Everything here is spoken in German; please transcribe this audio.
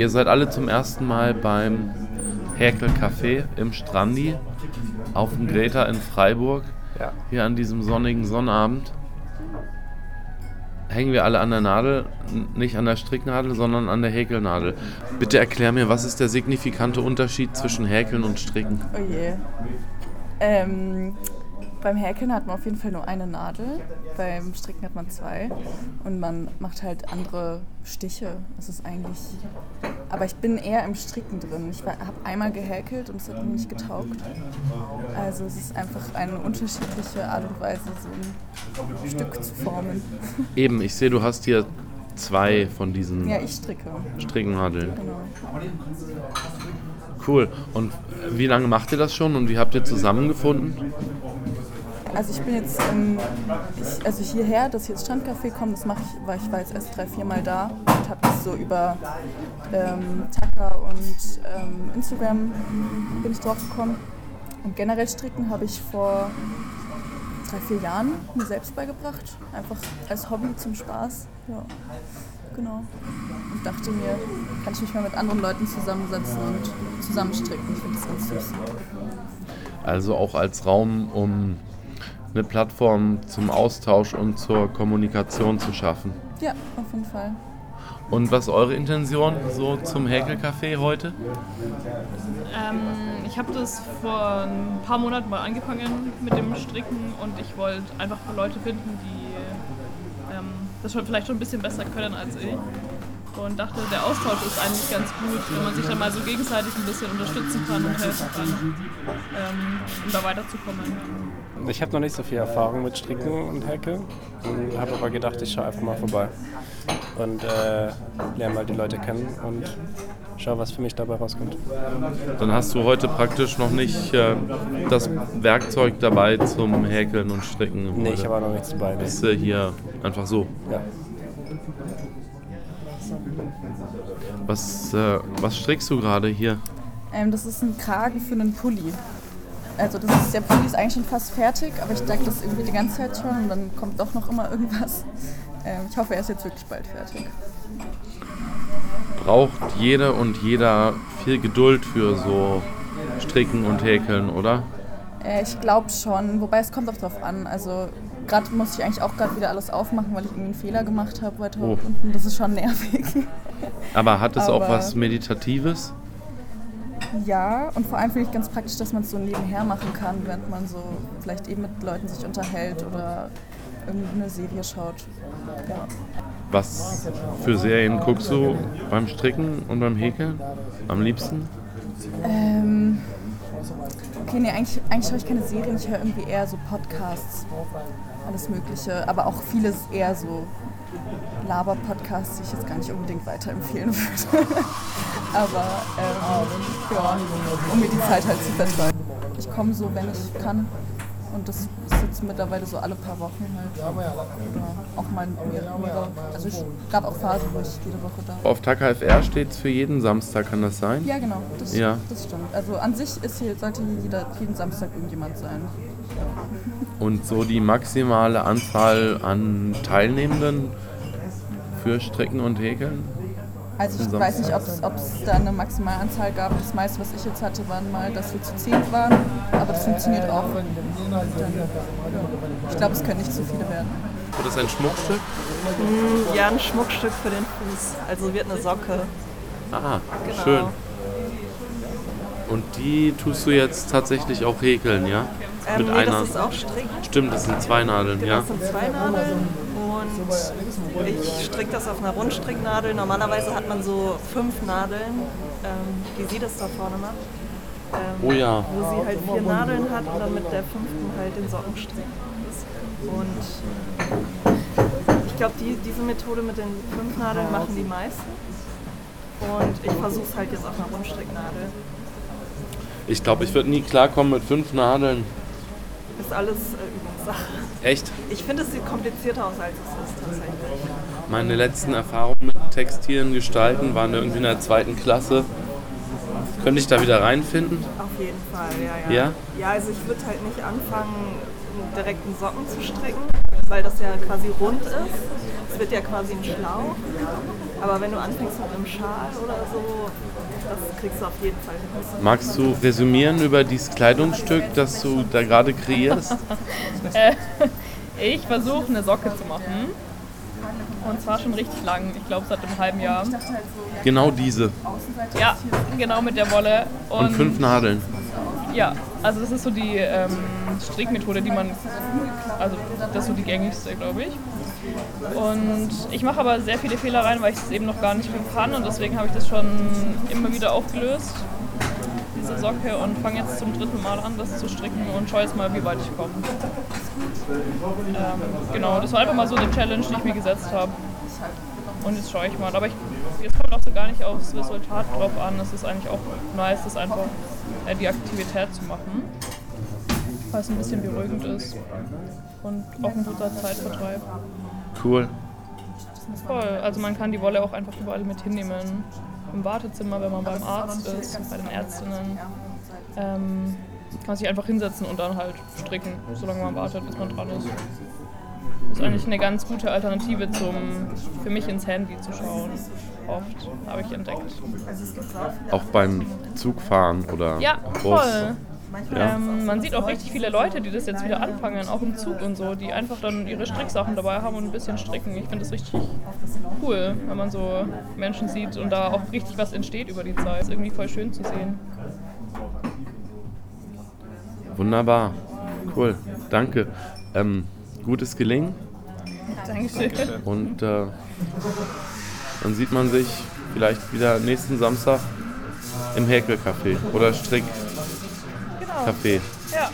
Ihr seid alle zum ersten Mal beim Häkel Café im Strandi auf dem Greta in Freiburg. Ja. Hier an diesem sonnigen Sonnabend. Hängen wir alle an der Nadel, nicht an der Stricknadel, sondern an der Häkelnadel. Bitte erklär mir, was ist der signifikante Unterschied zwischen Häkeln und Stricken? Oh je. Ähm, beim Häkeln hat man auf jeden Fall nur eine Nadel, beim Stricken hat man zwei und man macht halt andere Stiche. Das ist eigentlich. Aber ich bin eher im Stricken drin. Ich habe einmal gehäkelt und es hat mir nicht getaugt. Also es ist einfach eine unterschiedliche Art und Weise, so ein Stück zu formen. Eben, ich sehe, du hast hier zwei von diesen Ja, ich stricke. Stricknadeln. Genau. Cool. Und wie lange macht ihr das schon und wie habt ihr zusammengefunden? Also ich bin jetzt, ähm, ich, also hierher, dass ich ins Strandcafé komme, das mache ich, weil ich war jetzt erst drei, vier Mal da und habe das so über ähm, Tacker und ähm, Instagram bin ich drauf gekommen. Und generell stricken habe ich vor drei, vier Jahren mir selbst beigebracht, einfach als Hobby zum Spaß. Ja, genau. Und dachte mir, kann ich mich mal mit anderen Leuten zusammensetzen und zusammen stricken. Ich finde das ganz süß. Also auch als Raum, um eine Plattform zum Austausch und zur Kommunikation zu schaffen. Ja, auf jeden Fall. Und was ist eure Intention so zum Häkelcafé heute? Ähm, ich habe das vor ein paar Monaten mal angefangen mit dem Stricken und ich wollte einfach Leute finden, die ähm, das schon vielleicht schon ein bisschen besser können als ich. Und dachte, der Austausch ist eigentlich ganz gut, wenn man sich dann mal so gegenseitig ein bisschen unterstützen kann und helfen kann, ähm, um da weiterzukommen. Ich habe noch nicht so viel Erfahrung mit Stricken und Häkeln und habe aber gedacht, ich schaue einfach mal vorbei und äh, lerne mal die Leute kennen und schaue, was für mich dabei rauskommt. Dann hast du heute praktisch noch nicht äh, das Werkzeug dabei zum Häkeln und Stricken. Nee, ich habe auch noch nichts dabei. Nee. ist äh, hier einfach so. Ja. Was, äh, was strickst du gerade hier? Ähm, das ist ein Kragen für einen Pulli. Also das ist, der Pulli ist eigentlich schon fast fertig, aber ich denke das irgendwie die ganze Zeit schon und dann kommt doch noch immer irgendwas. Ähm, ich hoffe, er ist jetzt wirklich bald fertig. Braucht jede und jeder viel Geduld für so Stricken und Häkeln, oder? Äh, ich glaube schon, wobei es kommt auch drauf an. Also gerade muss ich eigentlich auch gerade wieder alles aufmachen, weil ich irgendwie einen Fehler gemacht habe weiter Oh. unten. Das ist schon nervig. Aber hat es auch Aber- was Meditatives? ja, und vor allem finde ich ganz praktisch, dass man es so nebenher machen kann, während man so vielleicht eben mit Leuten sich unterhält oder irgendeine Serie schaut. Ja. Was für Serien guckst du beim Stricken und beim Häkeln am liebsten? Ähm, okay, nee, eigentlich, eigentlich schaue ich keine Serien, ich höre irgendwie eher so Podcasts, alles Mögliche, aber auch vieles eher so Laber-Podcasts, die ich jetzt gar nicht unbedingt weiterempfehlen würde. aber ähm, ja, um mir die Zeit halt zu vertreiben. Ich komme so, wenn ich kann und das ist jetzt mittlerweile so alle paar Wochen halt. Oder auch mal mehrere. Also ich gab auch Phasen, wo ich jede Woche da war. Auf Taka FR steht es für jeden Samstag, kann das sein? Ja, genau, das, Ja. das stimmt. Also an sich ist hier, sollte hier jeder, jeden Samstag irgendjemand sein. Und so die maximale Anzahl an Teilnehmenden für Stricken und Häkeln? Also ich Samstag. weiß nicht, ob es da eine Maximalanzahl gab. Das meiste, was ich jetzt hatte, waren mal, dass wir zu zehn waren. Aber das funktioniert auch. Dann, ja. Ich glaube, es können nicht zu viele werden. Wird das ein Schmuckstück? Ja, ein Schmuckstück für den Fuß. Also wird eine Socke. Ah, Genau. schön. Und die tust du jetzt tatsächlich auch häkeln, ja? Ähm, Mit nee, einer. das ist auch Strick. Stimmt, das sind zwei Nadeln, ja? Das sind zwei Nadeln und ich stricke das auf einer Rundstricknadel. Normalerweise hat man so fünf Nadeln, ähm, wie sie das da vorne macht. Ähm, Oh ja. Wo sie halt vier Nadeln hat und dann mit der fünften halt den Sockenstrick. Und ich glaube, die, diese Methode mit den fünf Nadeln machen die meisten. Und ich versuche es halt jetzt auf einer Rundstricknadel. Ich glaube, ich würde nie klarkommen mit fünf Nadeln. Ist alles äh, Übungssache. Echt? Ich finde, es sieht komplizierter aus, als es ist tatsächlich. Meine letzten Erfahrungen mit Textilien gestalten waren irgendwie in der zweiten Klasse. Könnte ich da wieder reinfinden? Auf jeden Fall, ja, ja. Ja? Ja, also ich würde halt nicht anfangen, direkt einen Socken zu stricken, weil das ja quasi rund ist. Wird ja quasi ein Schlauch. Aber wenn du anfängst mit einem Schal oder so, das kriegst du auf jeden Fall hin. Magst du resümieren über dieses Kleidungsstück, das du da gerade kreierst? Ich versuche eine Socke zu machen. Und zwar schon richtig lang. Ich glaube seit einem halben Jahr. Genau diese. Ja, genau mit der Wolle. Und fünf Nadeln. Ja, also das ist so die ähm, Strickmethode, die man, also das ist so die gängigste, glaube ich. Und ich mache aber sehr viele Fehler rein, weil ich es eben noch gar nicht kann und deswegen habe ich das schon immer wieder aufgelöst, diese Socke, und fange jetzt zum dritten Mal an, das zu stricken und schaue jetzt mal, wie weit ich komme. Ähm, genau, das war einfach mal so eine Challenge, die ich mir gesetzt habe. Und jetzt schaue ich mal. Aber ich, jetzt kommt auch so gar nicht aufs Resultat drauf an. Es ist eigentlich auch nice, das einfach äh, die Aktivität zu machen. Weil es ein bisschen beruhigend ist. Und auch ein guter Zeitvertreib. Cool. Voll. Also man kann die Wolle auch einfach überall mit hinnehmen. Im Wartezimmer, wenn man beim Arzt ist, bei den Ärztinnen. Ähm, kann man sich einfach hinsetzen und dann halt stricken, solange man wartet, bis man dran ist. Ist eigentlich eine ganz gute Alternative zum für mich ins Handy zu schauen. Oft habe ich entdeckt. Auch beim Zugfahren oder Ja, Bus. voll. Ja. Ähm, man sieht auch richtig viele Leute, die das jetzt wieder anfangen, auch im Zug und so, die einfach dann ihre Stricksachen dabei haben und ein bisschen stricken. Ich finde das richtig cool, wenn man so Menschen sieht und da auch richtig was entsteht über die Zeit. Ist irgendwie voll schön zu sehen. Wunderbar. Cool. Danke. Ähm, gutes Gelingen Dankeschön. und äh, dann sieht man sich vielleicht wieder nächsten Samstag im Häkelcafé oder Strickcafé. Ja.